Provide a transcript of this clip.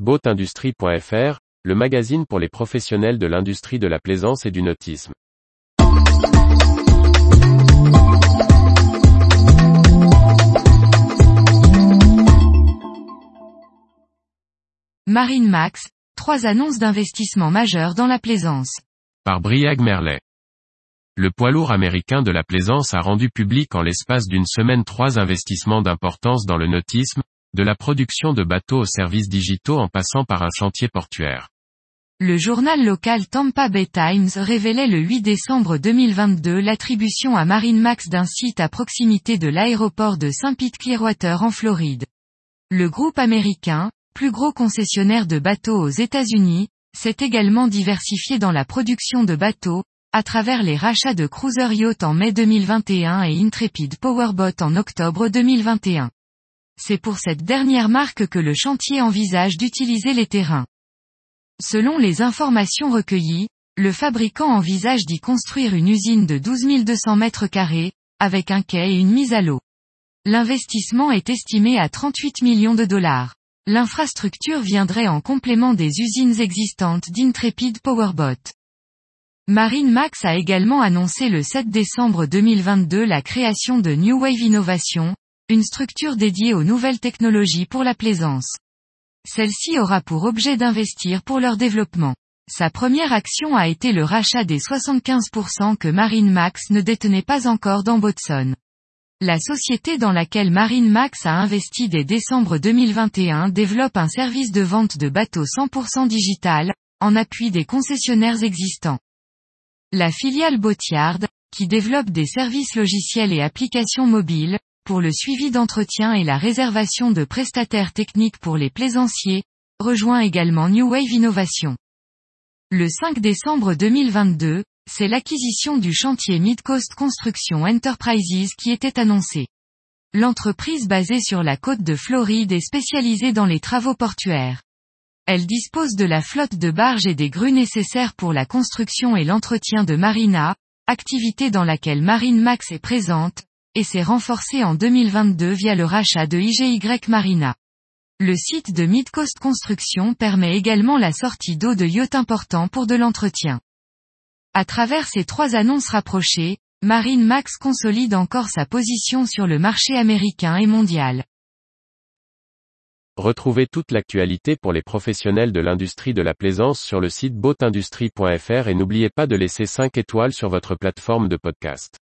Boatindustrie.fr, le magazine pour les professionnels de l'industrie de la plaisance et du nautisme. Marine Max, trois annonces d'investissement majeurs dans la plaisance. Par Briag Merlet. Le poids lourd américain de la plaisance a rendu public en l'espace d'une semaine trois investissements d'importance dans le nautisme, de la production de bateaux aux services digitaux en passant par un chantier portuaire. Le journal local Tampa Bay Times révélait le 8 décembre 2022 l'attribution à Marine Max d'un site à proximité de l'aéroport de St. Pete Clearwater en Floride. Le groupe américain, plus gros concessionnaire de bateaux aux États-Unis, s'est également diversifié dans la production de bateaux, à travers les rachats de Cruiser Yacht en mai 2021 et Intrepid Powerboat en octobre 2021. C'est pour cette dernière marque que le chantier envisage d'utiliser les terrains. Selon les informations recueillies, le fabricant envisage d'y construire une usine de 12 200 mètres carrés, avec un quai et une mise à l'eau. L'investissement est estimé à 38 millions de dollars. L'infrastructure viendrait en complément des usines existantes d'Intrepid Powerboat. Marine Max a également annoncé le 7 décembre 2022 la création de New Wave Innovation, une structure dédiée aux nouvelles technologies pour la plaisance. Celle-ci aura pour objet d'investir pour leur développement. Sa première action a été le rachat des 75% que Marine Max ne détenait pas encore dans Botson. La société dans laquelle Marine Max a investi dès décembre 2021 développe un service de vente de bateaux 100% digital, en appui des concessionnaires existants. La filiale Boatyard, qui développe des services logiciels et applications mobiles, pour le suivi d'entretien et la réservation de prestataires techniques pour les plaisanciers, rejoint également New Wave Innovation. Le 5 décembre 2022, c'est l'acquisition du chantier Midcoast Construction Enterprises qui était annoncée. L'entreprise basée sur la côte de Floride est spécialisée dans les travaux portuaires. Elle dispose de la flotte de barges et des grues nécessaires pour la construction et l'entretien de marina, activité dans laquelle Marine Max est présente, et s'est renforcé en 2022 via le rachat de IGY Marina. Le site de Midcoast Construction permet également la sortie d'eau de yachts importants pour de l'entretien. À travers ces trois annonces rapprochées, Marine Max consolide encore sa position sur le marché américain et mondial. Retrouvez toute l'actualité pour les professionnels de l'industrie de la plaisance sur le site boatindustrie.fr et n'oubliez pas de laisser 5 étoiles sur votre plateforme de podcast.